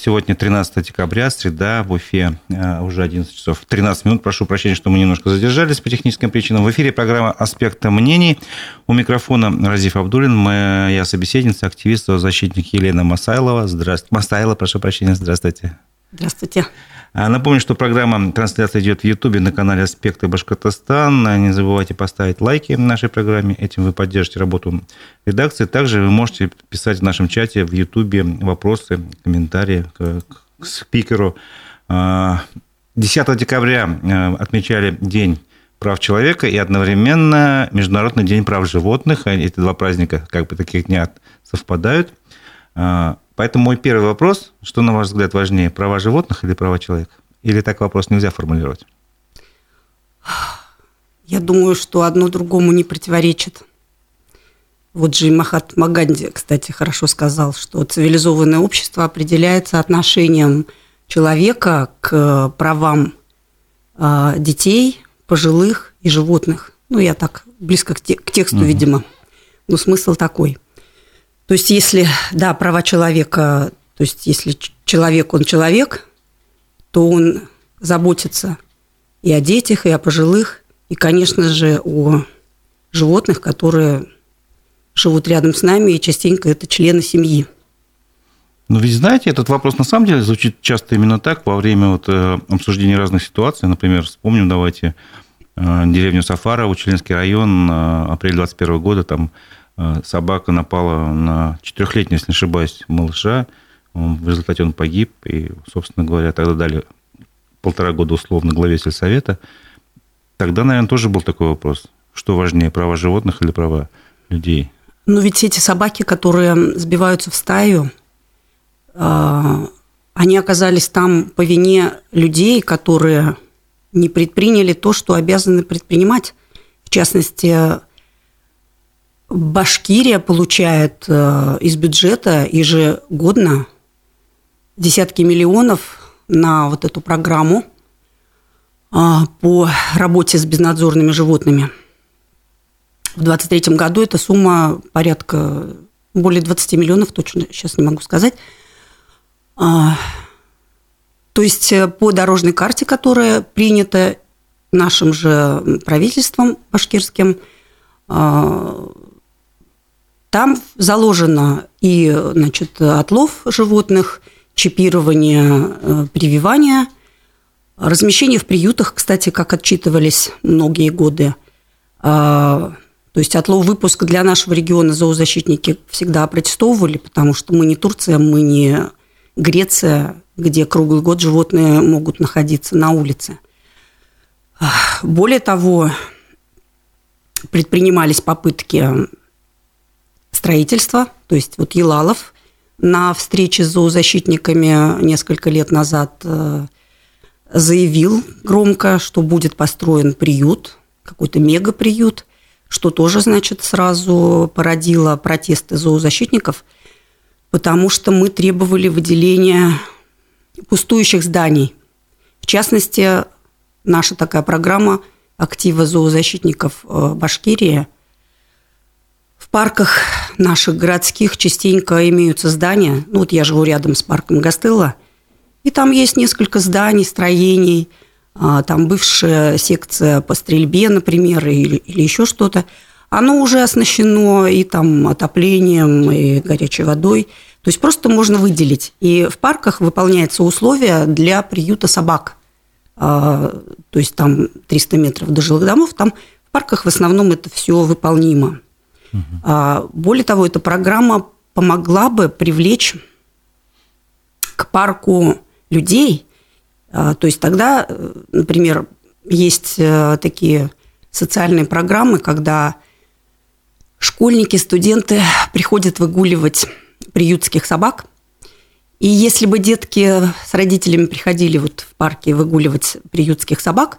Сегодня 13 декабря, среда, в Уфе э, уже 11 часов 13 минут. Прошу прощения, что мы немножко задержались по техническим причинам. В эфире программа «Аспекты мнений». У микрофона Разиф Абдулин, моя собеседница, активист, защитник Елена Масайлова. Здравствуйте. Масайлова, прошу прощения, здравствуйте. Здравствуйте. А, напомню, что программа трансляция идет в Ютубе на канале «Аспекты Башкортостан». Не забывайте поставить лайки нашей программе. Этим вы поддержите работу редакции. Также вы можете писать в нашем чате в Ютубе вопросы, комментарии к, к спикеру. 10 а, декабря а, отмечали День прав человека и одновременно Международный день прав животных. Эти два праздника как бы таких дня совпадают. Поэтому мой первый вопрос, что, на ваш взгляд, важнее, права животных или права человека? Или так вопрос нельзя формулировать? Я думаю, что одно другому не противоречит. Вот же Махат Маганди, кстати, хорошо сказал, что цивилизованное общество определяется отношением человека к правам а, детей, пожилых и животных. Ну, я так близко к тексту, угу. видимо. Но смысл такой – то есть, если, да, права человека, то есть, если человек, он человек, то он заботится и о детях, и о пожилых, и, конечно же, о животных, которые живут рядом с нами, и частенько это члены семьи. Ну, ведь знаете, этот вопрос на самом деле звучит часто именно так во время вот, э, обсуждения разных ситуаций. Например, вспомним, давайте, э, деревню Сафара, Членский район, э, апрель 21 года, там собака напала на четырехлетнего, если не ошибаюсь, малыша. В результате он погиб, и, собственно говоря, тогда дали полтора года условно главе сельсовета. Тогда, наверное, тоже был такой вопрос. Что важнее, права животных или права людей? Ну, ведь эти собаки, которые сбиваются в стаю, э, они оказались там по вине людей, которые не предприняли то, что обязаны предпринимать. В частности, Башкирия получает э, из бюджета ежегодно десятки миллионов на вот эту программу а, по работе с безнадзорными животными. В 2023 году эта сумма порядка более 20 миллионов, точно сейчас не могу сказать. А, то есть э, по дорожной карте, которая принята нашим же правительством башкирским, а, там заложено и значит, отлов животных, чипирование, э, прививание, размещение в приютах, кстати, как отчитывались многие годы. А, то есть отлов выпуск для нашего региона зоозащитники всегда протестовывали, потому что мы не Турция, мы не Греция, где круглый год животные могут находиться на улице. Более того, предпринимались попытки строительства, то есть вот Елалов на встрече с зоозащитниками несколько лет назад э, заявил громко, что будет построен приют, какой-то мегаприют, что тоже, значит, сразу породило протесты зоозащитников, потому что мы требовали выделения пустующих зданий. В частности, наша такая программа актива зоозащитников э, Башкирии – в парках наших городских частенько имеются здания. Ну, вот я живу рядом с парком Гастелла, и там есть несколько зданий, строений, а, там бывшая секция по стрельбе, например, или, или еще что-то. Оно уже оснащено и там отоплением, и горячей водой. То есть просто можно выделить. И в парках выполняются условия для приюта собак. А, то есть там 300 метров до жилых домов, там в парках в основном это все выполнимо. Угу. Более того, эта программа помогла бы привлечь к парку людей. А, то есть тогда, э, например, есть э, такие социальные программы, когда школьники, студенты приходят выгуливать приютских собак. И если бы детки с родителями приходили вот в парке выгуливать приютских собак,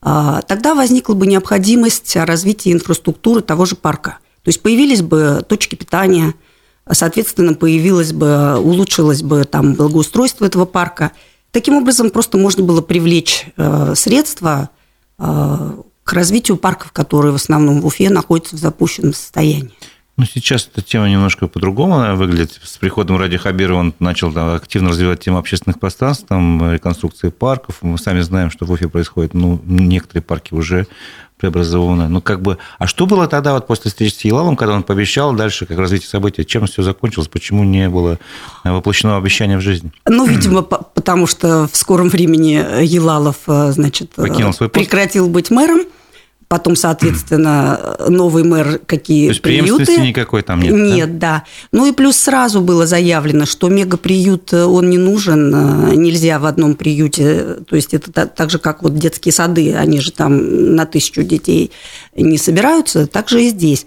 а, тогда возникла бы необходимость развития инфраструктуры того же парка – то есть появились бы точки питания, соответственно, появилось бы, улучшилось бы там благоустройство этого парка. Таким образом, просто можно было привлечь э, средства э, к развитию парков, которые в основном в Уфе находятся в запущенном состоянии. Ну, сейчас эта тема немножко по-другому выглядит. С приходом Ради Хабирова он начал там, активно развивать тему общественных пространств, там, реконструкции парков. Мы сами знаем, что в Уфе происходит, ну, некоторые парки уже преобразованы. Ну, как бы, а что было тогда вот после встречи с Елалом, когда он пообещал дальше, как развитие событий, чем все закончилось, почему не было воплощено обещание в жизнь? Ну, видимо, потому что в скором времени Елалов, э, значит, э, прекратил быть мэром, Потом, соответственно, новый мэр какие То есть приюты. никакой там нет? Нет, да? да. Ну и плюс сразу было заявлено, что мегаприют, э, он не нужен, э, нельзя в одном приюте. То есть это так же, как вот детские сады, они же там на тысячу детей не собираются, так же и здесь.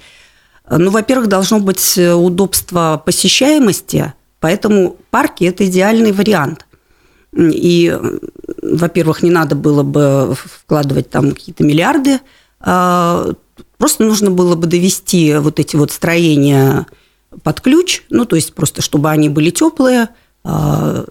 Ну, во-первых, должно быть удобство посещаемости, поэтому парки – это идеальный вариант. И, во-первых, не надо было бы вкладывать там какие-то миллиарды – просто нужно было бы довести вот эти вот строения под ключ, ну, то есть просто чтобы они были теплые. А,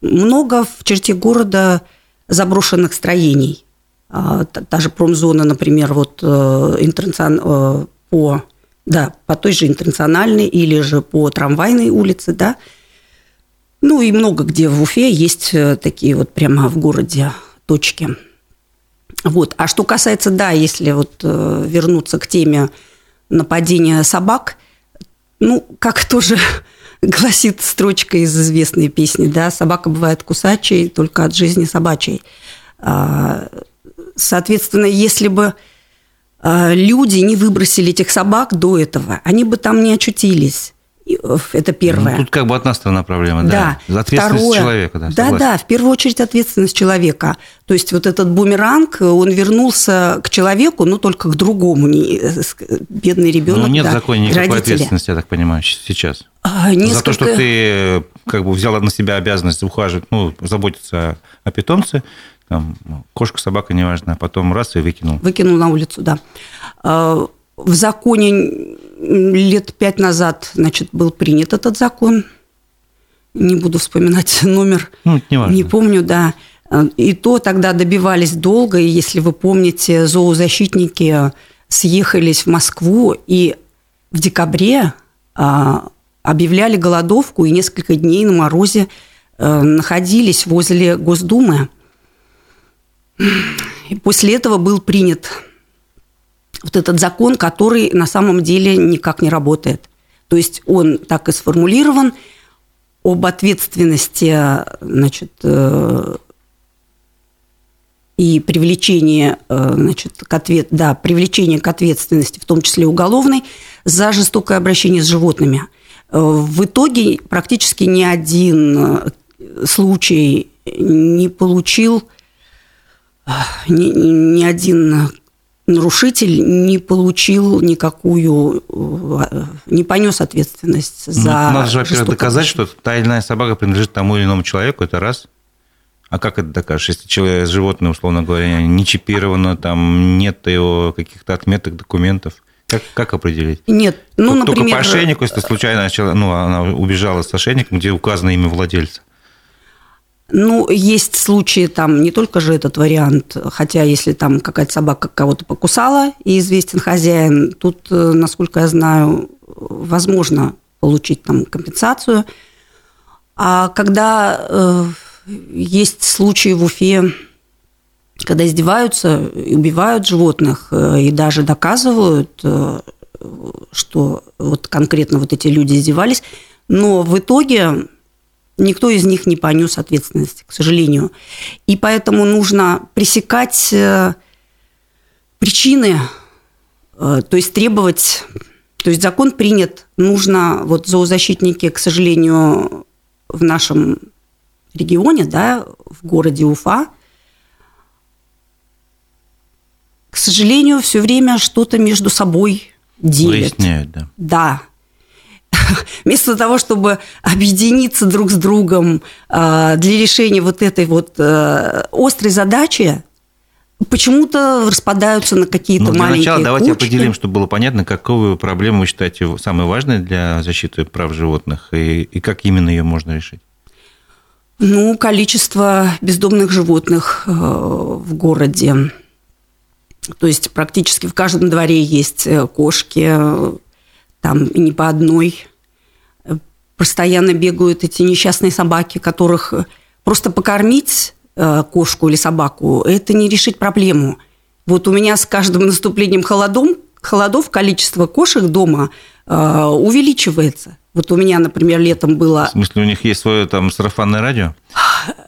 много в черте города заброшенных строений. А, та же промзона, например, вот э. Э, по, да, по той же интернациональной или же по трамвайной улице, да. Ну и много где в Уфе есть э, такие вот прямо в городе точки – вот. А что касается, да, если вот э, вернуться к теме нападения собак, ну, как тоже гласит строчка из известной песни, да, собака бывает кусачей только от жизни собачьей. А, соответственно, если бы а, люди не выбросили этих собак до этого, они бы там не очутились. Это первое. Ну, тут как бы одна сторона проблемы, да. да. Ответственность Второе, человека, да. Да, да, в первую очередь ответственность человека. То есть вот этот бумеранг, он вернулся к человеку, но только к другому, э, бедный ребенок. Ну, нет да, в законе никакой родители. ответственности, я так понимаю, сейчас. А, несколько... За то, что ты как бы взял на себя обязанность ухаживать, ну, заботиться о питомце, там, кошка, собака, неважно, а потом раз и выкинул. Выкинул на улицу, да. А, в законе лет пять назад, значит, был принят этот закон. Не буду вспоминать номер. Ну, не, важно. не помню, да. И то тогда добивались долго, и если вы помните, зоозащитники съехались в Москву и в декабре а, объявляли голодовку и несколько дней на морозе а, находились возле Госдумы. И после этого был принят вот этот закон, который на самом деле никак не работает. То есть он так и сформулирован об ответственности значит, э, и привлечении, э, значит, к ответ, да, привлечение к ответственности, в том числе уголовной, за жестокое обращение с животными. Э, в итоге практически ни один случай не получил ни, ни один нарушитель не получил никакую, э, не понес ответственность ну, за Надо же, во-первых, доказать, что та или иная собака принадлежит тому или иному человеку, это раз. А как это докажешь, если человек, животное, условно говоря, не чипировано, там нет его каких-то отметок, документов? Как, как определить? Нет, ну, Только например... по ошейнику, если случайно ну, она убежала с ошейником, где указано имя владельца. Ну, есть случаи там не только же этот вариант, хотя если там какая-то собака кого-то покусала и известен хозяин, тут, э, насколько я знаю, возможно получить там компенсацию. А когда э, есть случаи в Уфе, когда издеваются и убивают животных, э, и даже доказывают, э, что вот конкретно вот эти люди издевались, но в итоге никто из них не понес ответственности, к сожалению. И поэтому нужно пресекать э, причины, э, то есть требовать, то есть закон принят, нужно, вот зоозащитники, к сожалению, в нашем регионе, да, в городе Уфа, к сожалению, все время что-то между собой делят. Выясняют, да. Да. вместо того, чтобы объединиться друг с другом а, для решения вот этой вот э, острой задачи, почему-то распадаются на какие-то ну, для маленькие начала давайте кучки. определим, чтобы было понятно, какую проблему вы считаете самой важной для защиты прав животных и, и как именно ее можно решить. Ну, количество бездомных животных э, в городе. То есть практически в каждом дворе есть э, кошки, там не по одной. Постоянно бегают эти несчастные собаки, которых просто покормить э, кошку или собаку – это не решить проблему. Вот у меня с каждым наступлением холодом, холодов количество кошек дома э, увеличивается. Вот у меня, например, летом было... В смысле, у них есть свое там сарафанное радио?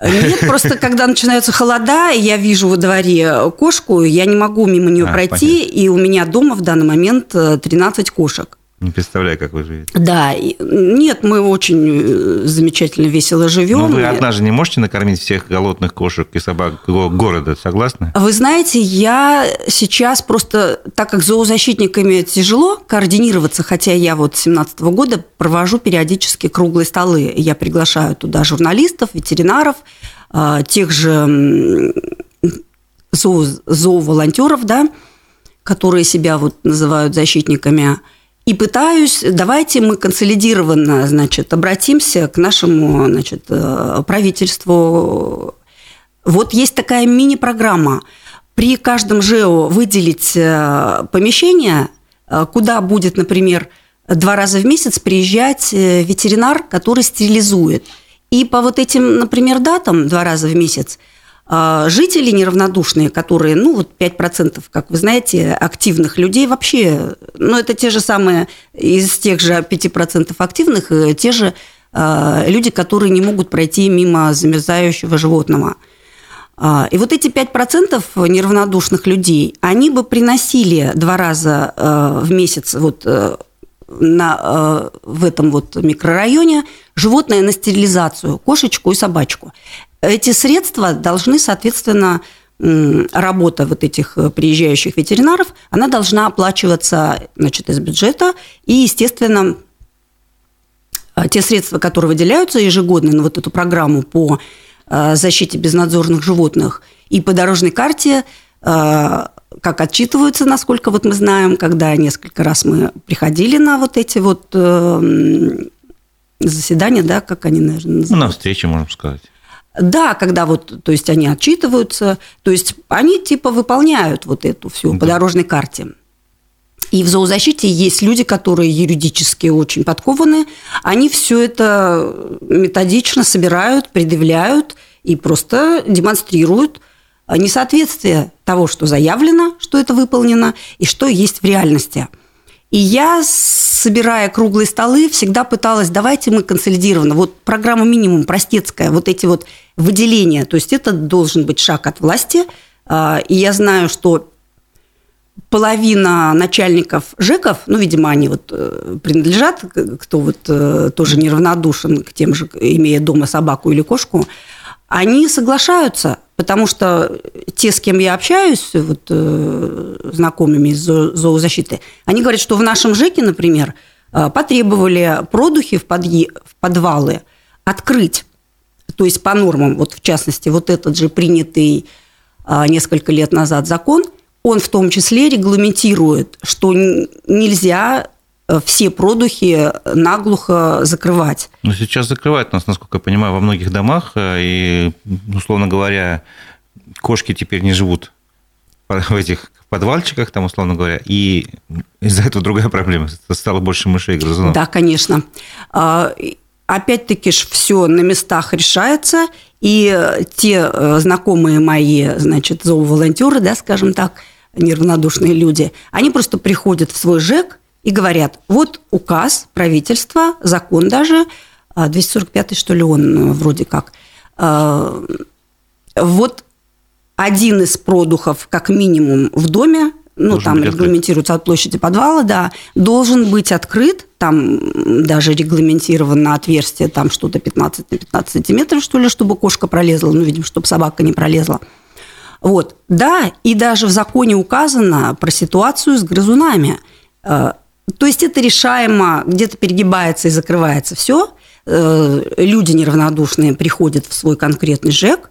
Нет, просто когда начинаются холода, я вижу во дворе кошку, я не могу мимо нее а, пройти, понятно. и у меня дома в данный момент 13 э, кошек. Не представляю, как вы живете. Да, нет, мы очень э, замечательно, весело живем. Но вы одна же не можете накормить всех голодных кошек и собак города, согласны? Вы знаете, я сейчас просто, так как зоозащитниками тяжело координироваться, хотя я вот с 17 года провожу периодически круглые столы. Я приглашаю туда журналистов, ветеринаров, э, тех же зоо, зооволонтеров, да, которые себя вот называют защитниками и пытаюсь, давайте мы консолидированно, значит, обратимся к нашему, значит, э, правительству. Вот есть такая мини-программа. При каждом ЖЭО выделить э, помещение, э, куда будет, например, два раза в месяц приезжать ветеринар, который стерилизует. И по вот этим, например, датам два раза в месяц – жители неравнодушные, которые, ну, вот 5%, как вы знаете, активных людей вообще, ну, это те же самые, из тех же 5% активных, э, те же а, люди, которые не могут пройти мимо замерзающего животного. А, и вот эти 5% неравнодушных людей, они бы приносили два раза э, в месяц вот э, на, в этом вот микрорайоне животное на стерилизацию, кошечку и собачку. Эти средства должны, соответственно, работа вот этих э, приезжающих ветеринаров, она должна оплачиваться значит, из бюджета. И, естественно, э, те средства, которые выделяются ежегодно на вот эту программу по э, защите безнадзорных животных и по дорожной карте, как отчитываются, насколько вот мы знаем, когда несколько раз мы приходили на вот эти вот заседания, да, как они, наверное, называются. Ну, на встрече, можно сказать. Да, когда вот, то есть они отчитываются, то есть они типа выполняют вот эту всю да. по дорожной карте. И в зоозащите есть люди, которые юридически очень подкованы, они все это методично собирают, предъявляют и просто демонстрируют несоответствие того, что заявлено, что это выполнено, и что есть в реальности – и я, собирая круглые столы, всегда пыталась, давайте мы консолидированно. Вот программа минимум простецкая, вот эти вот выделения. То есть это должен быть шаг от власти. А, и я знаю, что половина начальников ЖЭКов, ну, видимо, они вот э, принадлежат, кто вот э, тоже неравнодушен к тем же, имея дома собаку или кошку, они соглашаются, потому что те, с кем я общаюсь, вот, э, знакомыми из зоозащиты, они говорят, что в нашем ЖЭКе, например, э, потребовали продухи в, подъe... в подвалы открыть, то есть по нормам, вот в частности, вот этот же принятый э, несколько лет назад закон, он в том числе регламентирует, что нельзя все продухи наглухо закрывать. Ну, сейчас закрывают нас, насколько я понимаю, во многих домах, э, и, условно говоря, кошки теперь не живут в этих подвальчиках, там, условно говоря, и из-за этого другая проблема. Стало больше мышей грызунов. Да, конечно. А, опять-таки ж все на местах решается, и те э, знакомые мои, значит, зооволонтеры, да, скажем так, неравнодушные люди, они просто приходят в свой ЖЭК, и говорят, вот указ правительства, закон даже, 245 а, что ли он э, вроде как, а, вот один из продухов, как минимум, в доме, ну, должен там регламентируется от площади подвала, да, должен быть открыт, там даже регламентировано отверстие, там что-то 15 на 15 сантиметров, что ли, чтобы кошка пролезла, ну, видимо, чтобы собака не пролезла. Вот, да, и даже в законе указано про ситуацию с грызунами. То есть это решаемо, где-то перегибается и закрывается все. Э, люди неравнодушные приходят в свой конкретный ЖЭК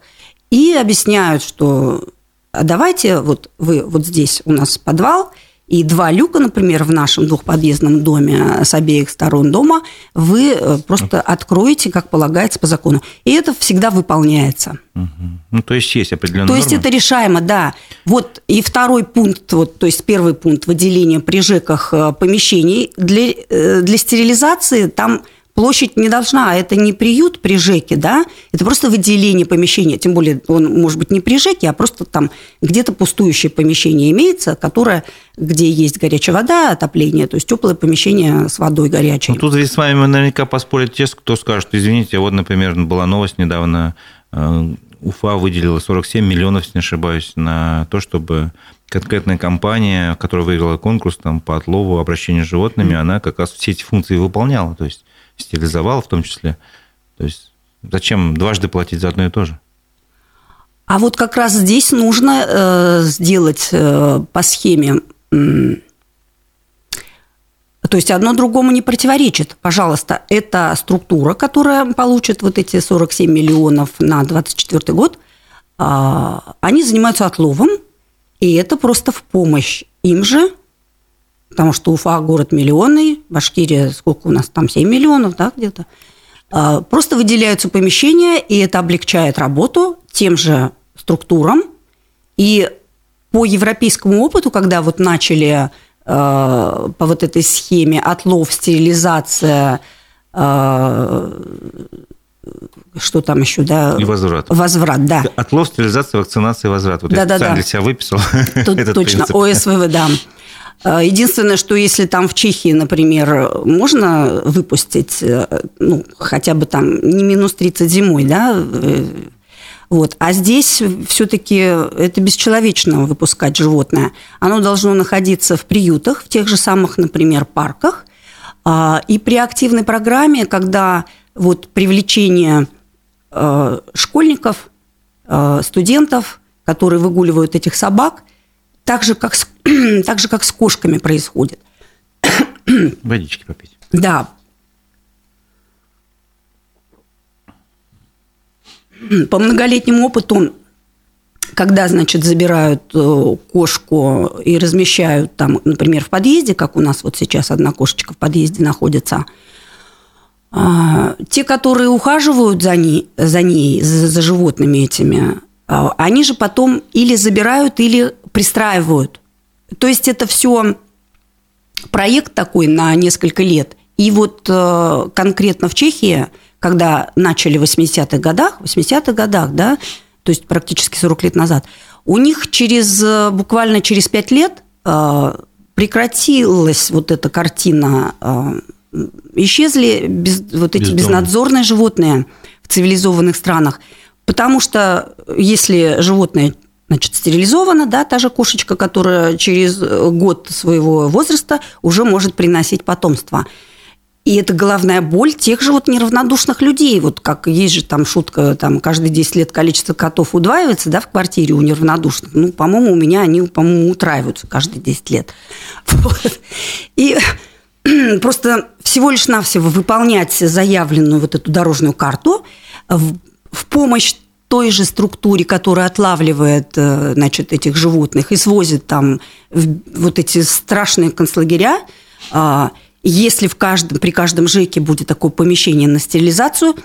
и объясняют, что а давайте вот вы вот здесь у нас подвал, и два люка, например, в нашем двухподъездном доме с обеих сторон дома, вы э, просто откроете, как полагается по закону. И это всегда выполняется. Угу. Ну, то есть есть определенные То есть нормы? это решаемо, да. Вот и второй пункт, вот, то есть первый пункт выделения при ЖЭКах э, помещений для, э, для стерилизации там площадь не должна, это не приют при ЖЭКе, да, это просто выделение помещения, тем более он может быть не при ЖЭКе, а просто там где-то пустующее помещение имеется, которое, где есть горячая вода, отопление, то есть теплое помещение с водой горячей. Ну, тут здесь с вами наверняка поспорят те, кто скажет, извините, вот, например, была новость недавно, э, Уфа выделила 47 миллионов, если не ошибаюсь, на то, чтобы конкретная компания, которая выиграла конкурс там, по отлову, обращению с животными, mm-hmm. она как раз все эти функции выполняла. То есть стерилизовал в том числе. То есть зачем дважды платить за одно и то же? А вот как раз здесь нужно э, сделать э, по схеме, то есть одно другому не противоречит. Пожалуйста, это структура, которая получит вот эти 47 миллионов на 2024 год, э, они занимаются отловом, и это просто в помощь им же потому что Уфа город миллионный, Башкирия, сколько у нас там, 7 миллионов, да, где-то. А, просто выделяются помещения, и это облегчает работу тем же структурам. И по европейскому опыту, когда вот начали а, по вот этой схеме отлов, стерилизация, а, что там еще, да? И возврат. Возврат, да. Отлов, стерилизация, вакцинация, возврат. Вот да, я да, специально да. для себя выписал Тут этот точно, принцип. ОСВВ, да. Э, единственное, что если там в Чехии, например, можно выпустить, э, ну, хотя бы там не минус 30 зимой, да, э, вот. А здесь все-таки это бесчеловечно выпускать животное. Оно должно находиться в приютах, в тех же самых, например, парках. А, и при активной программе, когда вот привлечение школьников, студентов, которые выгуливают этих собак, так же, как с, так же, как с кошками происходит. Водички попить. Да. По многолетнему опыту, когда, значит, забирают э, кошку и размещают там, например, в подъезде, как у нас вот сейчас одна кошечка в подъезде находится, а, те, которые ухаживают за ней, за, ней, за, животными этими, а, они же потом или забирают, или пристраивают. То есть это все проект такой на несколько лет. И вот э, конкретно в Чехии, когда начали в 80-х годах, в 80-х годах, да, то есть практически 40 лет назад, у них через, э, буквально через 5 лет э, прекратилась вот эта картина, исчезли без, вот эти Бездомные. безнадзорные животные в цивилизованных странах. Потому что если животное значит, стерилизовано, да, та же кошечка, которая через год своего возраста уже может приносить потомство. И это головная боль тех же вот неравнодушных людей. Вот как есть же там шутка, там каждые 10 лет количество котов удваивается, да, в квартире у неравнодушных. Ну, по-моему, у меня они, по-моему, утраиваются каждые 10 лет. Вот. И просто всего лишь навсего выполнять заявленную вот эту дорожную карту в помощь той же структуре, которая отлавливает э, значит, этих животных и свозит там в вот эти страшные концлагеря, а, если в каждом, при каждом ЖЭКе будет такое помещение на стерилизацию,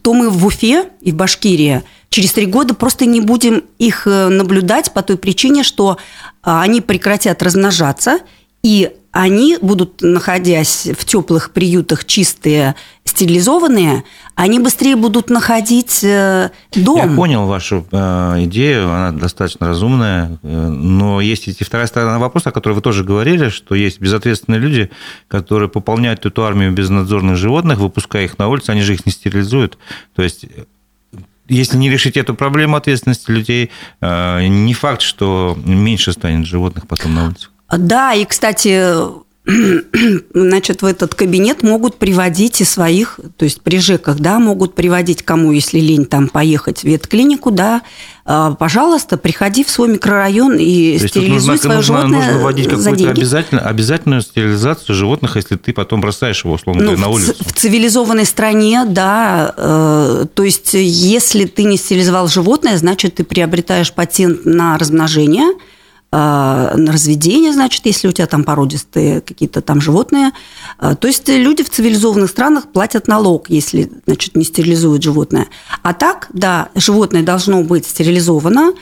то мы в Уфе и в Башкирии через три года просто не будем их э, наблюдать по той причине, что а, они прекратят размножаться, и они будут, находясь в теплых приютах, чистые, стерилизованные, они быстрее будут находить э, дом. Я понял вашу э, идею, она достаточно разумная, э, но есть и вторая сторона вопроса, о которой вы тоже говорили, что есть безответственные люди, которые пополняют эту армию безнадзорных животных, выпуская их на улицу, они же их не стерилизуют. То есть если не решить эту проблему ответственности людей, э, не факт, что меньше станет животных потом на улице. Да, и, кстати, значит, в этот кабинет могут приводить и своих, то есть при ЖЭКах, да, могут приводить кому, если лень там поехать в ветклинику, да, а, пожалуйста, приходи в свой микрорайон и То стерилизуй нужно, свое нужно, животное нужно вводить какую-то обязательно, обязательную стерилизацию животных, если ты потом бросаешь его, условно Ну, говоря, на улицу. В цивилизованной стране, да. э, то есть, если ты не стерилизовал животное, значит, ты приобретаешь патент на размножение, на разведение, значит, если у тебя там породистые какие-то там животные. То есть люди в цивилизованных странах платят налог, если, значит, не стерилизуют животное. А так, да, животное должно быть стерилизовано,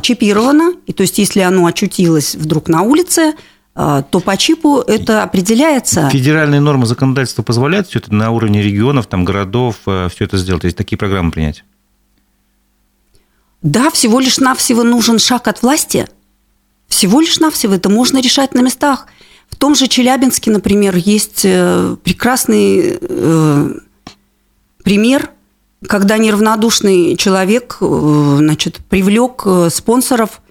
чипировано, и то есть если оно очутилось вдруг на улице, а, то по чипу это определяется. Федеральные нормы законодательства позволяют все это на уровне регионов, там, городов, э, все это сделать, то есть такие программы принять? Да, всего лишь навсего нужен шаг от власти. Всего лишь навсего это можно решать на местах. В том же Челябинске, например, есть э, прекрасный э, пример, когда неравнодушный человек значит, привлек спонсоров,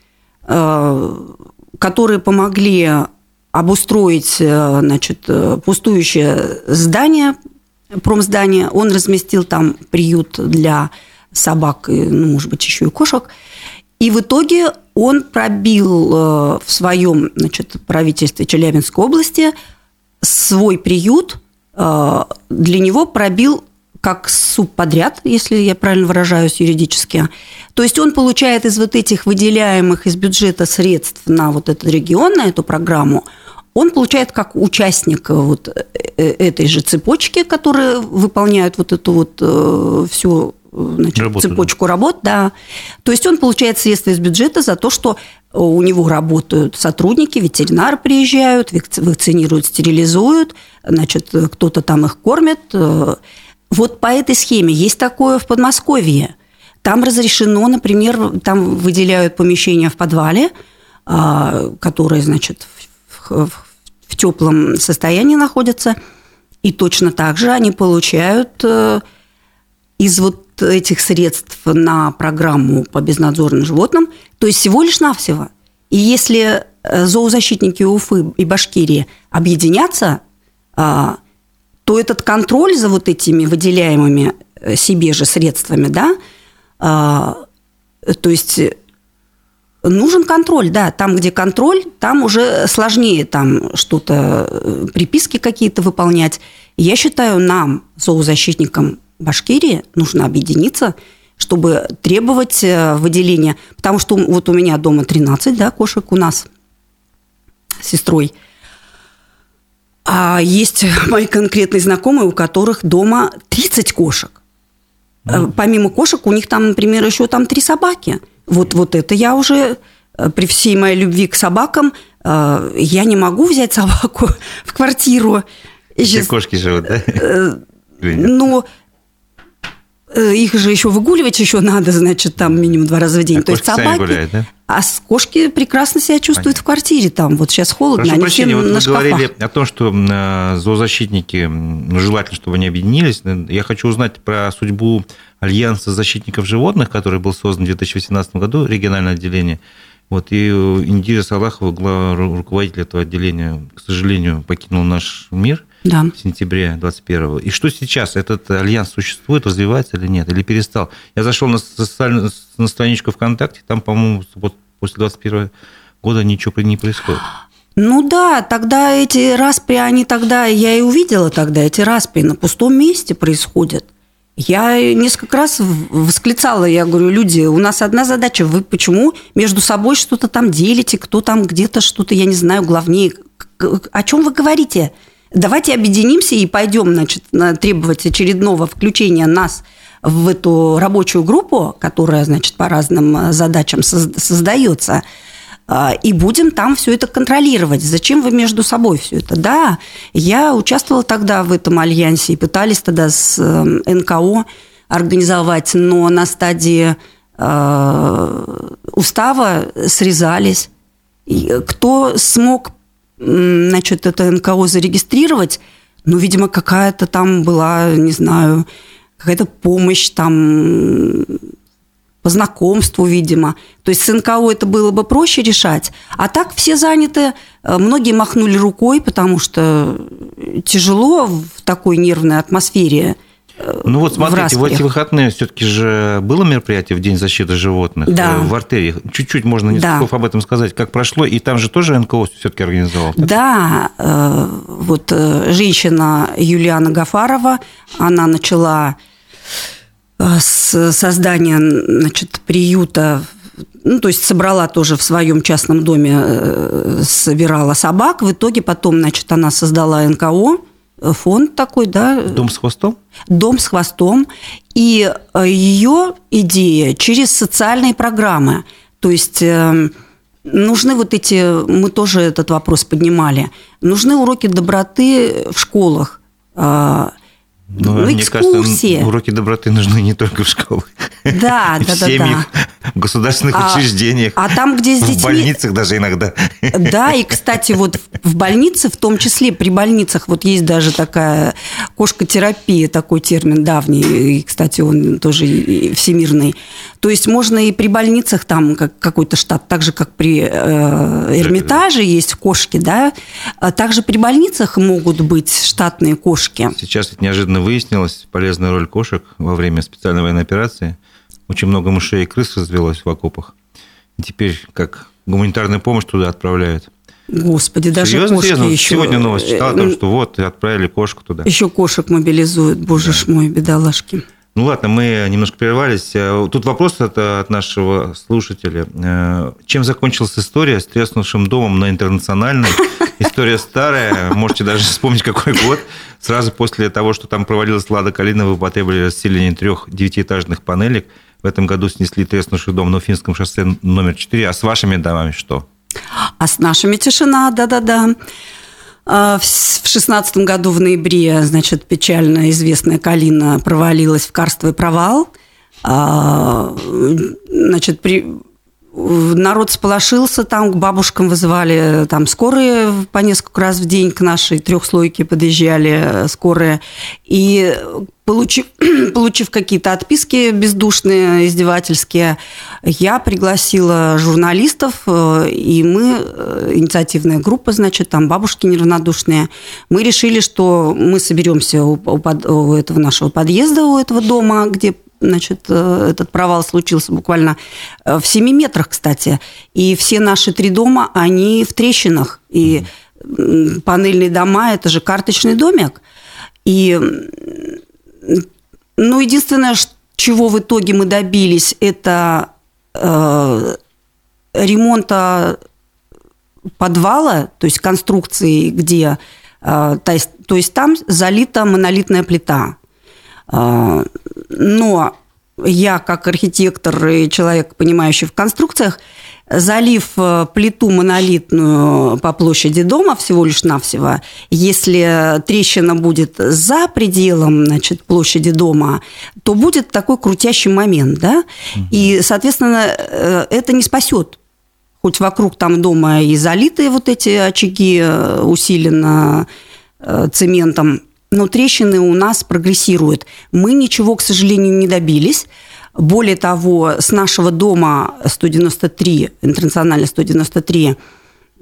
которые помогли обустроить э, значит, э, пустующее здание, промздание. Он разместил там приют для собак, ну, может быть, еще и кошек. И в итоге он пробил э, в своем значит, правительстве Челябинской области свой приют, для него пробил как субподряд, если я правильно выражаюсь юридически. То есть он получает из вот этих выделяемых из бюджета средств на вот этот регион, на эту программу, он получает как участник вот э, э, этой же цепочки, которые выполняют вот эту вот э, всю значит, работу, цепочку да. работ, да. То есть он получает средства из бюджета за то, что у него работают сотрудники, ветеринары приезжают, вакцинируют, стерилизуют, значит, кто-то там их кормит. Вот по этой схеме есть такое в Подмосковье. Там разрешено, например, там выделяют помещение в подвале, а, которое, значит, в, в, теплом состоянии находится, и точно так же они получают э, из вот этих средств на программу по безнадзорным животным, то есть всего лишь навсего. И если э, зоозащитники Уфы и Башкирии объединятся, а, то этот контроль за вот этими выделяемыми э, себе же средствами, да, а, то есть нужен контроль, да, там, где контроль, там уже сложнее там что-то, э, приписки какие-то выполнять. Я считаю, нам, зоозащитникам Башкирии, нужно объединиться, чтобы требовать э, выделения. Потому что вот у меня дома 13 да, кошек у нас с сестрой. А есть мои конкретные знакомые, у которых дома 30 кошек. Mm. Помимо кошек, у них там, например, еще там три собаки. Вот, вот это я уже э, при всей моей любви к собакам, я не могу взять собаку в квартиру. Все кошки живут, да? Ну, их же еще выгуливать еще надо, значит, там минимум два раза в день. А То есть собаки. Гуляют, да? А кошки прекрасно себя чувствуют Понятно. в квартире. Там вот сейчас холодно, Прошу они прощения, все вот на шкафах. говорили о том, что э, зоозащитники, ну, желательно, чтобы они объединились. Я хочу узнать про судьбу Альянса защитников животных, который был создан в 2018 году, региональное отделение. Вот, и Индира Салахова, руководитель этого отделения, к сожалению, покинул наш мир да. в сентябре 21 И что сейчас? Этот альянс существует, развивается или нет? Или перестал? Я зашел на, социальную, на страничку ВКонтакте, там, по-моему, вот после 21 года ничего не происходит. Ну да, тогда эти распри, они тогда, я и увидела тогда, эти распри на пустом месте происходят. Я несколько раз восклицала, я говорю, люди, у нас одна задача, вы почему между собой что-то там делите, кто там где-то что-то, я не знаю, главнее. О чем вы говорите? Давайте объединимся и пойдем значит, требовать очередного включения нас в эту рабочую группу, которая значит, по разным э, задачам создается, э, и будем там все это контролировать. Зачем вы между собой все это? Да, я участвовала тогда в этом альянсе и пытались тогда с э, НКО организовать, но на стадии устава срезались. кто смог значит, это НКО зарегистрировать, ну, видимо, какая-то там была, не знаю, какая-то помощь там по знакомству, видимо. То есть с НКО это было бы проще решать. А так все заняты, э, многие махнули рукой, потому что тяжело в такой нервной атмосфере – ну вот смотрите, в, в эти выходные все-таки же было мероприятие в День защиты животных да. в артерии. Чуть-чуть можно несколько да. слов об этом сказать, как прошло, и там же тоже НКО все-таки организовал. Так? Да, э, вот э, женщина Юлиана Гафарова, она начала э, с создания значит, приюта ну, то есть собрала тоже в своем частном доме, э, собирала собак. В итоге потом, значит, она создала НКО, э, фонд такой, да. Дом с хвостом? Дом с хвостом. И ее идея через социальные программы. То есть нужны вот эти, мы тоже этот вопрос поднимали, нужны уроки доброты в школах. А, ну, ну, мне кажется, уроки доброты нужны не только в школах. Да, да, да. Да. В государственных а, учреждениях. А там, где с детьми... В больницах даже иногда. Да, и, кстати, вот в больнице, в том числе при больницах, вот есть даже такая кошкотерапия, такой термин давний, и, кстати, он тоже всемирный. То есть можно и при больницах там как, какой-то штат, так же, как при э, Эрмитаже есть кошки, да, а также при больницах могут быть штатные кошки. Сейчас это неожиданно выяснилось, полезная роль кошек во время специальной военной операции. Очень много мышей и крыс развелось в окопах. И теперь как гуманитарную помощь туда отправляют. Господи, даже серьезно, кошки серьезно? еще... Сегодня новость читала о том, что вот, отправили кошку туда. Еще кошек мобилизуют, боже да. ж мой, бедолашки. Ну ладно, мы немножко прервались. Э, тут вопрос от, от нашего слушателя. Э, чем закончилась история с треснувшим домом на интернациональной? История старая, можете даже вспомнить, какой год. Сразу после того, что там провалилась Лада Калина, вы потребовали расселение трех девятиэтажных панелек. В этом году снесли треснувший дом на Уфимском шоссе номер 4. А с вашими домами что? А с нашими тишина, да-да-да. А, в шестнадцатом году в ноябре, значит, печально известная Калина провалилась в карстовый провал. А, значит, при, народ сполошился, там к бабушкам вызывали там скорые по несколько раз в день к нашей трехслойке подъезжали э, скорые. И Получив, получив какие-то отписки бездушные, издевательские, я пригласила журналистов, э, и мы, э, инициативная группа, значит, там бабушки неравнодушные, мы решили, что мы соберемся у, у, у этого нашего подъезда, у этого дома, где значит, э, этот провал случился буквально в 7 метрах, кстати. И все наши три дома, они в трещинах. И панельные дома – это же карточный домик. И ну, единственное, чего в итоге мы добились, это э, ремонта подвала, то есть конструкции, где, э, то, есть, то есть там залита монолитная плита. Э, но я, как архитектор и человек, понимающий в конструкциях, залив э, плиту монолитную по площади дома всего лишь навсего, если трещина будет за пределом значит, площади дома, то будет такой крутящий момент, да, угу. и, соответственно, э, это не спасет. Хоть вокруг там дома и залитые вот эти очаги э, усиленно цементом, но трещины у нас прогрессируют. Мы ничего, к сожалению, не добились. Более того, с нашего дома 193, интернациональный 193,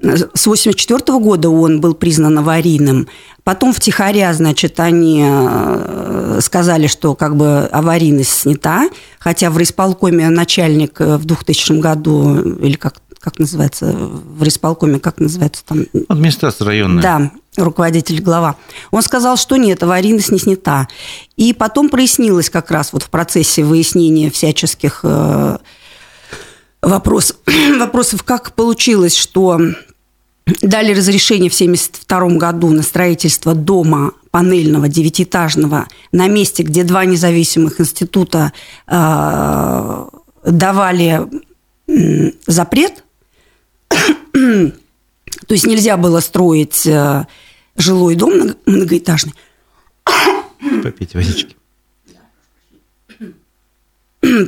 с 1984 года он был признан аварийным. Потом втихаря, значит, они э, сказали, что как бы аварийность снята, хотя в райисполкоме начальник в 2000 году, или как, как называется, в райисполкоме, как называется там? Администрация районная. Да, руководитель, глава, он сказал, что нет, аварийность не снята. И потом прояснилось как раз вот в процессе выяснения всяческих э, вопрос, вопросов, как получилось, что дали разрешение в 1972 году на строительство дома панельного девятиэтажного на месте, где два независимых института э, давали э, запрет. То есть нельзя было строить э, жилой дом многоэтажный. Попить водички.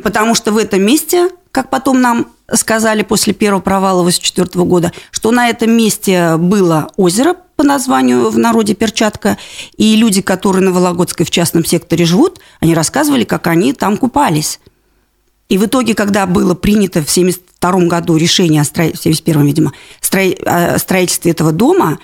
Потому что в этом месте, как потом нам сказали после первого провала 1984 года, что на этом месте было озеро по названию в народе Перчатка, и люди, которые на Вологодской в частном секторе живут, они рассказывали, как они там купались. И в итоге, когда было принято в 1972 году решение о строительстве, в 1971, видимо, о строительстве этого дома,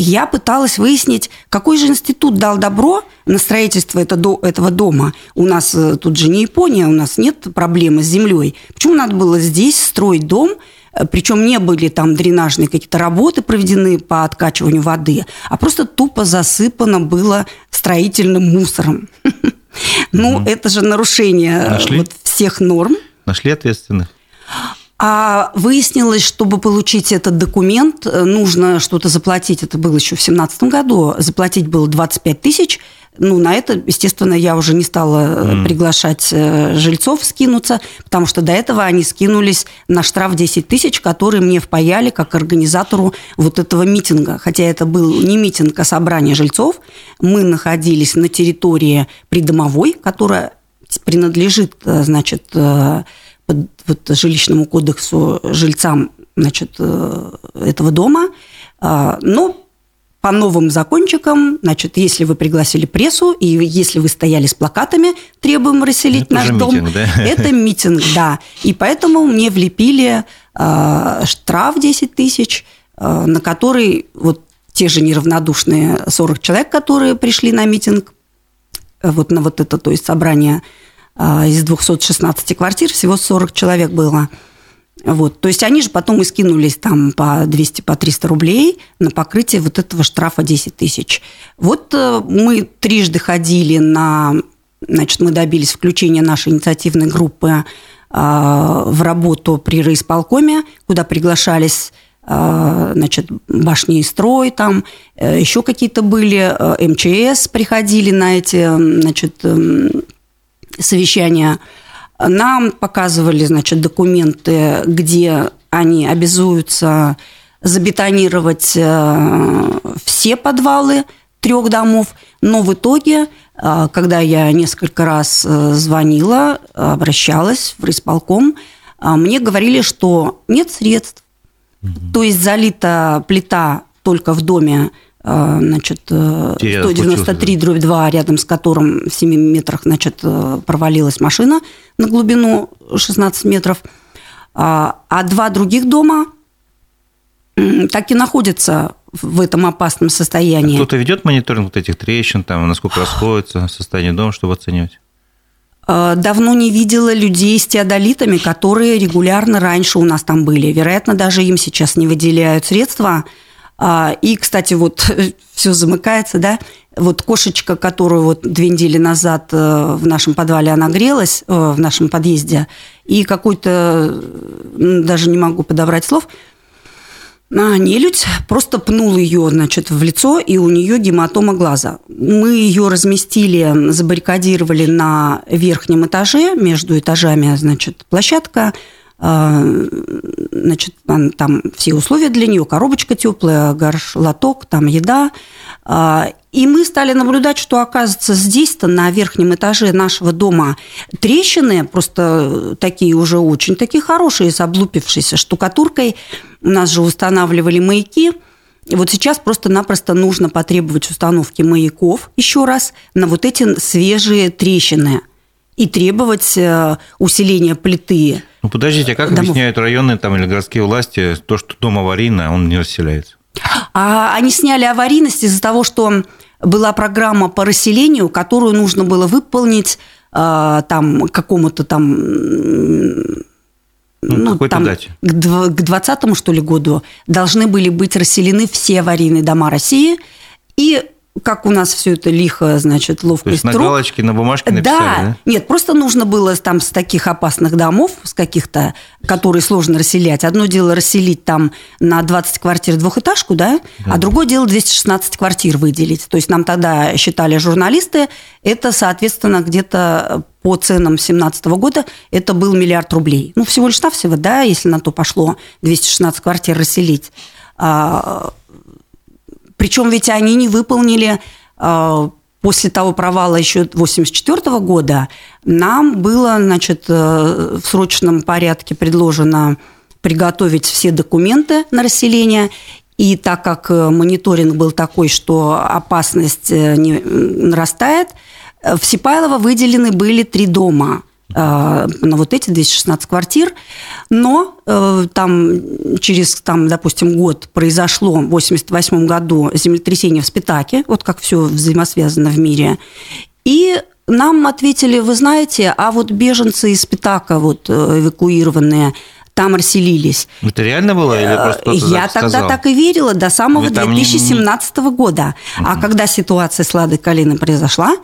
я пыталась выяснить, какой же институт дал добро на строительство этого дома. У нас э, тут же не Япония, у нас нет проблемы с землей. Почему надо было здесь строить дом, э, причем не были там дренажные какие-то работы проведены по откачиванию воды, а просто тупо засыпано было строительным мусором. Ну, это же нарушение всех норм. Нашли ответственных? А выяснилось, чтобы получить этот документ, э, нужно что-то заплатить. Это было еще в 2017 году. Заплатить было 25 тысяч. Ну, на это, естественно, я уже не стала mm. приглашать э, жильцов скинуться, потому что до этого они скинулись на штраф 10 тысяч, который мне впаяли как организатору вот этого митинга. Хотя это был не митинг, а собрание жильцов. Мы находились на территории придомовой, которая принадлежит, значит, под вот, жилищному кодексу жильцам значит, э, этого дома. А, но по новым закончикам, значит, если вы пригласили прессу, и если вы стояли с плакатами «Требуем расселить это наш дом», митинг, да? это митинг, да. И поэтому мне влепили э, штраф 10 тысяч, э, на который вот те же неравнодушные 40 человек, которые пришли на митинг, вот на вот это, то есть собрание а, из 216 квартир всего 40 человек было. Вот. То есть они же потом и скинулись там по 200, по 300 рублей на покрытие вот этого штрафа 10 тысяч. Вот э, мы трижды ходили на... Значит, мы добились включения нашей инициативной группы а, в работу при райисполкоме, куда приглашались а, значит, башни и строй, там э, еще какие-то были, э, МЧС приходили на эти, значит, эм, совещания, нам показывали, значит, документы, где они обязуются забетонировать э, все подвалы трех домов, но в итоге, э, когда я несколько раз э, звонила, обращалась в райисполком, мне говорили, что нет средств. Угу. То есть залита плита только в доме значит, 193 э, дробь 2, рядом с которым в 7 метрах значит, э, провалилась машина на глубину 16 метров. А, а два других дома так и находятся в этом опасном состоянии. Кто-то ведет мониторинг вот этих трещин, там, насколько расходится состояние дома, чтобы оценивать? Давно не видела людей с теодолитами, которые регулярно раньше у нас там были. Вероятно, даже им сейчас не выделяют средства – а, и, кстати, вот все замыкается, да, вот кошечка, которую вот две недели назад э, в нашем подвале она грелась, э, в нашем подъезде, и какой-то, даже не могу подобрать слов, а нелюдь просто пнул ее, значит, в лицо, и у нее гематома глаза. Мы ее разместили, забаррикадировали на верхнем этаже, между этажами, значит, площадка, а, значит, там все условия для нее, коробочка теплая, горш, лоток, там еда. А, и мы стали наблюдать, что, оказывается, здесь-то на верхнем этаже нашего дома трещины, просто такие уже очень такие хорошие, с облупившейся штукатуркой. У нас же устанавливали маяки. И вот сейчас просто-напросто нужно потребовать установки маяков еще раз на вот эти свежие трещины и требовать э, усиления плиты ну, подождите, а как домов. объясняют районные там, или городские власти то, что дом аварийный, а он не расселяется? А они сняли аварийность из-за того, что была программа по расселению, которую нужно было выполнить э, там какому-то там ну, ну, там, дате? к 2020 что ли, году должны были быть расселены все аварийные дома России, и как у нас все это лихо, значит, ловко То есть на галочке, на бумажке написали, да? да? Нет, просто нужно было там с таких опасных домов, с каких-то, которые сложно расселять. Одно дело расселить там на 20 квартир двухэтажку, да, да. а другое дело 216 квартир выделить. То есть нам тогда считали журналисты, это, соответственно, где-то по ценам 2017 года это был миллиард рублей. Ну, всего лишь навсего, да, если на то пошло 216 квартир расселить. Причем ведь они не выполнили а, после того провала еще 1984 года, нам было значит, э, в срочном порядке предложено приготовить все документы на расселение. И так как э, мониторинг был такой, что опасность э, не нарастает, в Сипайлово выделены были три дома – на вот эти 216 квартир, но э, там через, там, допустим, год произошло в 88 году землетрясение в Спитаке, вот как все взаимосвязано в мире, и нам ответили, вы знаете, а вот беженцы из Спитака, вот э, эвакуированные, там расселились. Это реально было или просто Я тогда сказал? так и верила до самого 2017 не... года. Угу. А когда ситуация с Ладой Калиной произошла,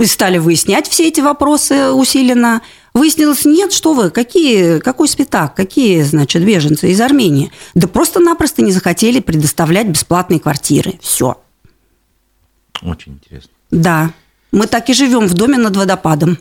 стали выяснять все эти вопросы усиленно. Выяснилось, нет, что вы, какие, какой спитак, какие, значит, беженцы из Армении. Да просто-напросто не захотели предоставлять бесплатные квартиры. Все. Очень интересно. Да. Мы так и живем в доме над водопадом.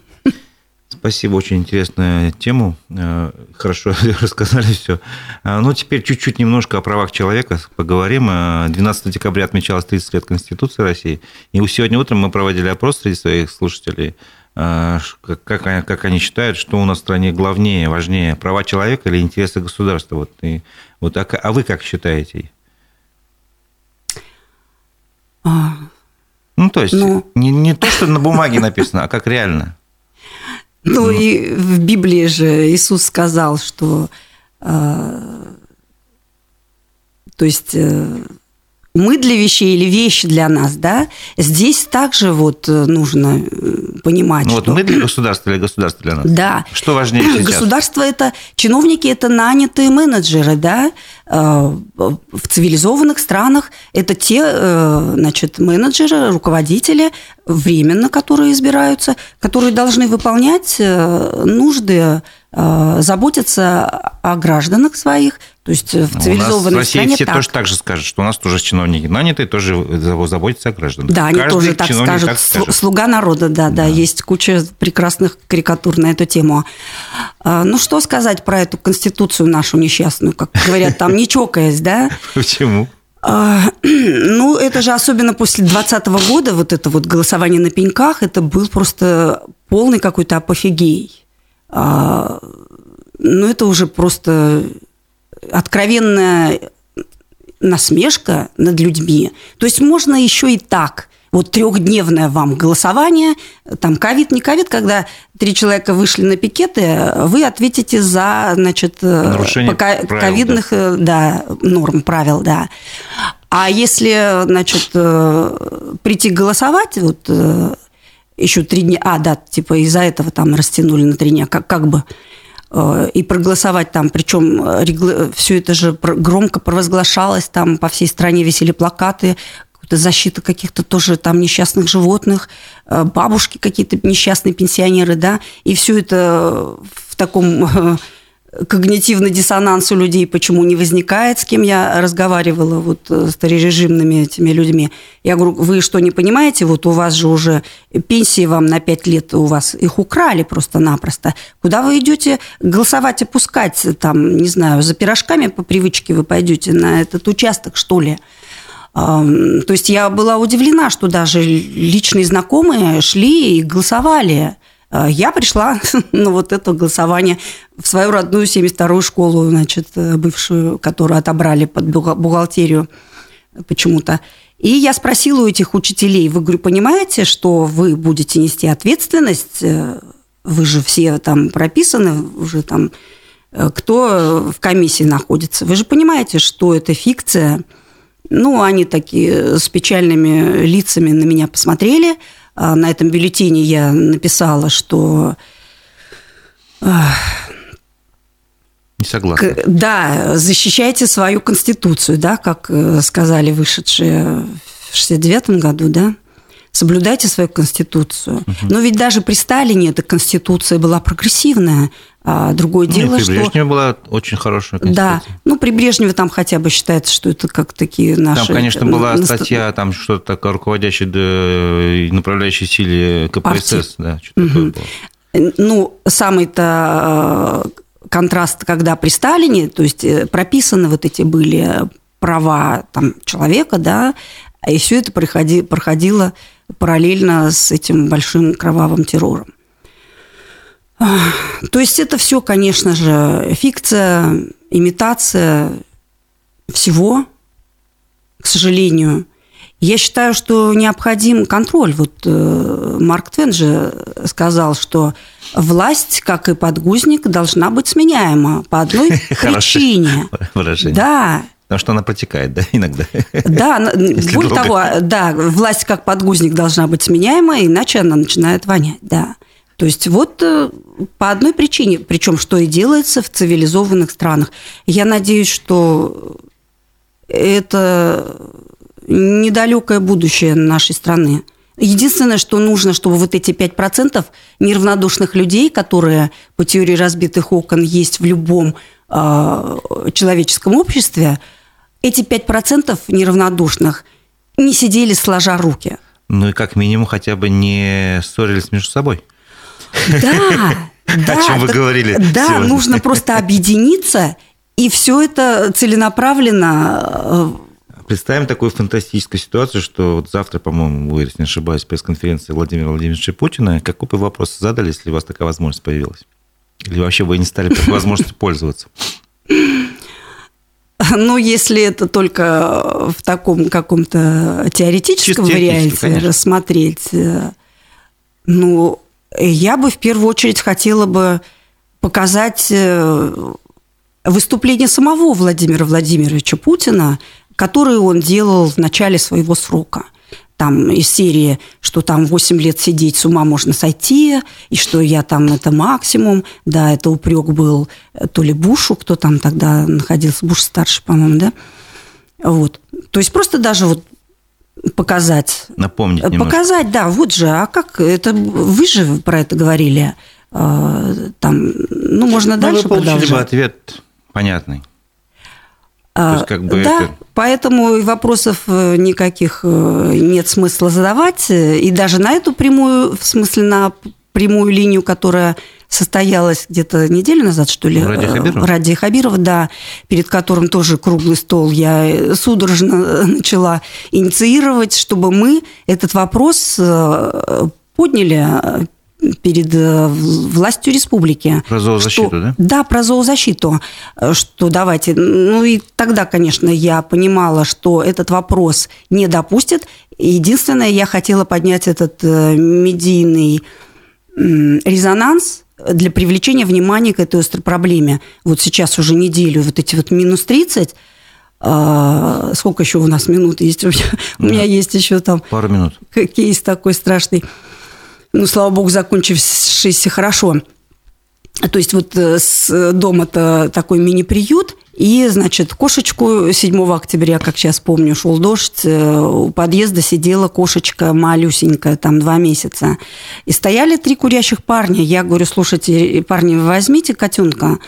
Спасибо, очень интересную тему. Э, хорошо рассказали все. А, ну, теперь чуть-чуть немножко о правах человека поговорим. 12 э, декабря отмечалось 30 лет Конституции России. И сегодня утром мы проводили опрос среди своих слушателей. Э, как, как они считают, что у нас в стране главнее, важнее, права человека или интересы государства? Вот, и, вот, а, а вы как считаете? А, ну, то есть, ну... Не, не то, что на бумаге написано, а как реально. Ну, ну. и в Библии же Иисус сказал, что э, то есть э, мы для вещей или вещи для нас, да, здесь также вот э, нужно э, понимать, ну, вот мы для государства или государство для нас? Да. Что важнее сейчас? Государство – это чиновники, это нанятые менеджеры, да, э, в цивилизованных странах это те, значит, менеджеры, руководители, временно которые избираются, которые должны выполнять нужды заботиться о гражданах своих, то есть в цивилизованной у нас в России все так. тоже так же скажут, что у нас тоже чиновники нанятые, тоже заботятся о гражданах. Да, они Каждый тоже так скажут. так скажет. Слуга народа, да, да, да, есть куча прекрасных карикатур на эту тему. А, ну, что сказать про эту конституцию нашу несчастную, как говорят, там не чокаясь, да? Почему? А, ну, это же особенно после 2020 года, вот это вот голосование на пеньках, это был просто полный какой-то апофигей. А, ну, это уже просто откровенная насмешка над людьми. То есть можно еще и так. Вот трехдневное вам голосование, там ковид, не ковид, когда три человека вышли на пикеты, вы ответите за, значит, Нарушение ковидных да. Да, норм, правил, да. А если, значит, э, прийти голосовать, вот э, еще три дня, а, да, типа из-за этого там растянули на три дня, как, как бы, Э, и проголосовать там, причем э, все это же громко провозглашалось, там по всей стране висели плакаты, защита каких-то тоже там несчастных животных, э, бабушки какие-то несчастные пенсионеры, да, и все это в таком когнитивный диссонанс у людей почему не возникает, с кем я разговаривала, вот э, старорежимными этими людьми. Я говорю, вы что, не понимаете, вот у вас же уже пенсии вам на 5 лет, у вас их украли просто-напросто. Куда вы идете голосовать, опускать, там, не знаю, за пирожками по привычке вы пойдете на этот участок, что ли? То есть я была удивлена, что даже личные знакомые шли и голосовали. Э, я пришла на вот это голосование в свою родную 72-ю школу, значит, э, бывшую, которую отобрали под бухгалтерию почему-то. И я спросила у этих учителей, вы, говорю, понимаете, что вы будете нести ответственность? Э, вы же все там прописаны, уже там, кто в комиссии находится. Вы же понимаете, что это фикция. Ну, они такие с печальными лицами на меня посмотрели – на этом бюллетене я написала, что... Не согласна. Да, защищайте свою конституцию, да, как э, сказали вышедшие в 69 году, да соблюдайте свою конституцию. Угу. Но ведь даже при Сталине эта конституция была прогрессивная. А другое ну, дело, при что... Брежневе была очень хорошая конституция. Да, ну при Брежневе там хотя бы считается, что это как такие наши... Там, конечно, была статья, там что-то такое, руководящей направляющей силе КПСС. Да, что-то угу. было. Ну, самый-то э, контраст, когда при Сталине, то есть э, прописаны вот эти были права там, человека, да, и все это проходило параллельно с этим большим кровавым террором. То есть это все, конечно же, фикция, имитация всего, к сожалению. Я считаю, что необходим контроль. Вот э, Марк Твен же сказал, что власть, как и подгузник, должна быть сменяема по одной причине. Да, Потому что она протекает, да, иногда. Да, более того, да, власть как подгузник должна быть сменяема, иначе она начинает вонять, да. То есть вот э, по одной причине, причем что и делается в цивилизованных странах. Я надеюсь, что это недалекое будущее нашей страны. Единственное, что нужно, чтобы вот эти 5% неравнодушных людей, которые по теории разбитых окон есть в любом э, человеческом обществе, эти 5% неравнодушных не сидели сложа руки. Ну и как минимум хотя бы не ссорились между собой. Да, да. О чем вы говорили Да, сегодня. нужно просто объединиться, и все это целенаправленно э, Представим такую фантастическую ситуацию, что вот завтра, по-моему, вы, если не ошибаюсь, пресс-конференция Владимира Владимировича Путина. Какой бы вопрос задали, если у вас такая возможность появилась? Или вообще вы не стали такой возможностью пользоваться? Ну, если это только в таком каком-то теоретическом Чисто варианте конечно. рассмотреть, э, ну, я бы в первую очередь хотела бы показать э, выступление самого Владимира Владимировича Путина, которое он делал в начале своего срока. Там из серии, что там 8 лет сидеть с ума можно сойти, и что я там это максимум. Да, это упрек был э, то ли Бушу, кто там тогда находился, Буш старший, по-моему, да? Вот. То есть просто даже вот показать. Напомнить немножко. Показать, да, вот же, а как это, вы же про это говорили, э, там, ну, можно Ну, дальше вы получили бы продолжать. ответ понятный. А, есть как бы да, это- поэтому вопросов э, никаких э, нет смысла задавать. И даже на эту прямую, в смысле на прямую линию, которая состоялась где-то неделю назад, что ли? Ради э, Хабирова? Ради Хабирова, да, перед которым тоже круглый стол я судорожно начала инициировать, чтобы мы этот вопрос подняли перед э, властью республики. Про зоозащиту, Что- да? да, про зоозащиту, что давайте. Ну и тогда, конечно, я понимала, что этот вопрос не допустят. Единственное, я хотела поднять этот э, медийный резонанс для привлечения внимания к этой острой проблеме. Вот сейчас уже неделю, вот эти вот минус 30, а, сколько еще у нас минут есть? У меня, у меня есть еще там Пару минут. кейс такой страшный. Ну, слава богу, закончившийся хорошо. То есть вот э, с дома-то такой мини-приют, и, значит, кошечку 7 октября, как сейчас помню, шел дождь, э, у подъезда сидела кошечка малюсенькая, там два месяца. И стояли три курящих парня. Я говорю, слушайте, парни, возьмите котенка.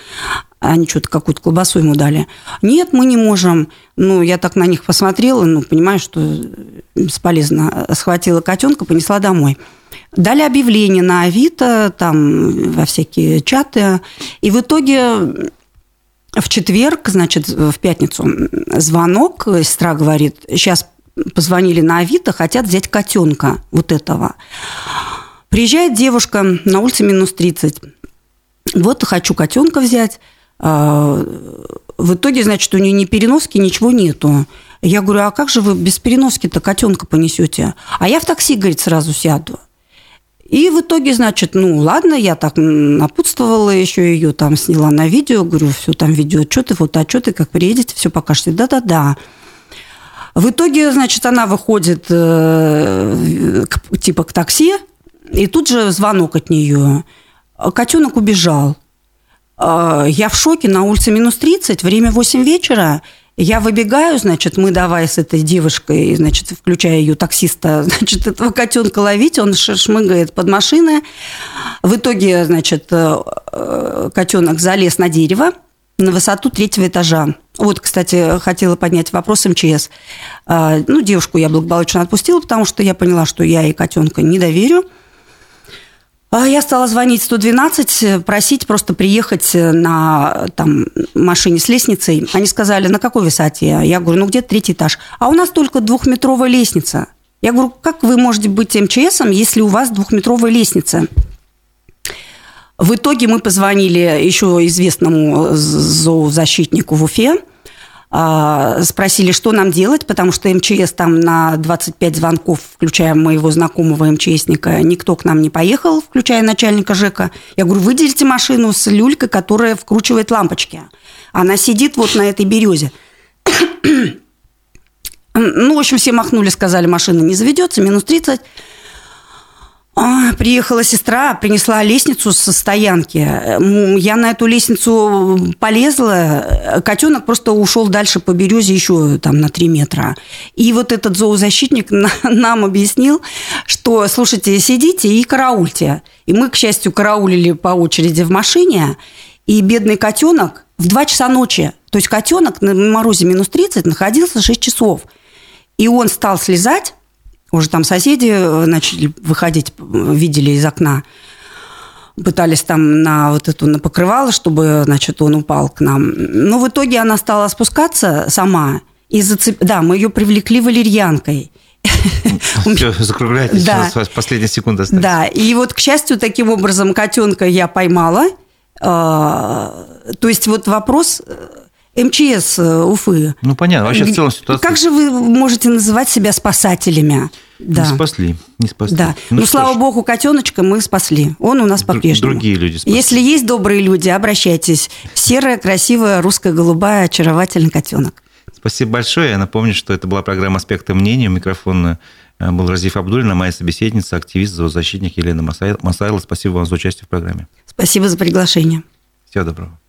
Они что-то какую-то колбасу ему дали. Нет, мы не можем. Ну, я так на них посмотрела, ну, понимаю, что бесполезно. Схватила котенка, понесла домой. Дали объявление на Авито, там во всякие чаты. И в итоге в четверг, значит, в пятницу звонок, сестра говорит, сейчас позвонили на Авито, хотят взять котенка вот этого. Приезжает девушка на улице минус 30. Вот хочу котенка взять. А, В итоге, значит, у нее ни переноски, ничего нету. Я говорю, а как же вы без переноски-то котенка понесете? А я в такси, говорит, сразу сяду. И в итоге, значит, ну ладно, я так напутствовала еще ее, там сняла на видео, говорю, все, там видео отчеты, фотоотчеты, как приедете, все покажете. Да-да-да. В итоге, значит, она выходит э, к- типа к такси, и тут же звонок от нее. Котенок убежал. А, Я в шоке, на улице минус 30, время 8 вечера. Я выбегаю, значит, мы давай с этой девушкой, значит, включая ее таксиста, значит, этого котенка ловить, он шмыгает под машины. В итоге, значит, э, э, котенок залез на дерево на высоту третьего этажа. Вот, кстати, хотела поднять вопрос МЧС. Ну, девушку я благополучно отпустила, потому что я поняла, что я ей котенка не доверю. А Я стала звонить 112, просить просто приехать на там, машине с лестницей. Они сказали, на какой высоте? Я говорю, ну где-то третий этаж. А у нас только двухметровая лестница. Я говорю, как вы можете быть МЧСом, если у вас двухметровая лестница? В итоге мы позвонили еще известному зоозащитнику в Уфе, спросили, что нам делать, потому что МЧС там на 25 звонков, включая моего знакомого МЧСника, никто к нам не поехал, включая начальника ЖЭКа. Я говорю, выделите машину с люлькой, которая вкручивает лампочки. Она сидит вот на этой березе. Ну, в общем, все махнули, сказали, машина не заведется, минус 30. А, приехала сестра, принесла лестницу со стоянки. Я на эту лестницу полезла. Котенок просто ушел дальше по березе еще там на 3 метра. И вот этот зоозащитник нам объяснил, что, слушайте, сидите и караульте. И мы, к счастью, караулили по очереди в машине. И бедный котенок в 2 часа ночи, то есть котенок на морозе минус 30 находился 6 часов. И он стал слезать уже там соседи э, начали выходить, видели из окна, пытались там на вот эту на покрывало, чтобы, значит, он упал к нам. Но в итоге она стала спускаться сама. И зацеп... Да, мы ее привлекли валерьянкой. Все, закругляйтесь, да. у вас последняя секунда осталась. Да, и вот, к счастью, таким образом котенка я поймала. А, то есть вот вопрос э, МЧС э, Уфы. Ну, понятно. Вообще в целом ситуация... Как же вы можете называть себя спасателями? Да. Не спасли, не спасли. Да. Ну, ну слава ж. богу, котеночка мы спасли. Он у нас по-прежнему. Другие люди спасли. Если есть добрые люди, обращайтесь. Серая, красивая, русская, голубая, очаровательный котенок. Спасибо большое. Я напомню, что это была программа «Аспекты мнения». Микрофон э, был Разиф Абдулина, моя собеседница, активист, зоозащитник Елена Масайло. Спасибо вам за участие в программе. Спасибо за приглашение. Всего доброго.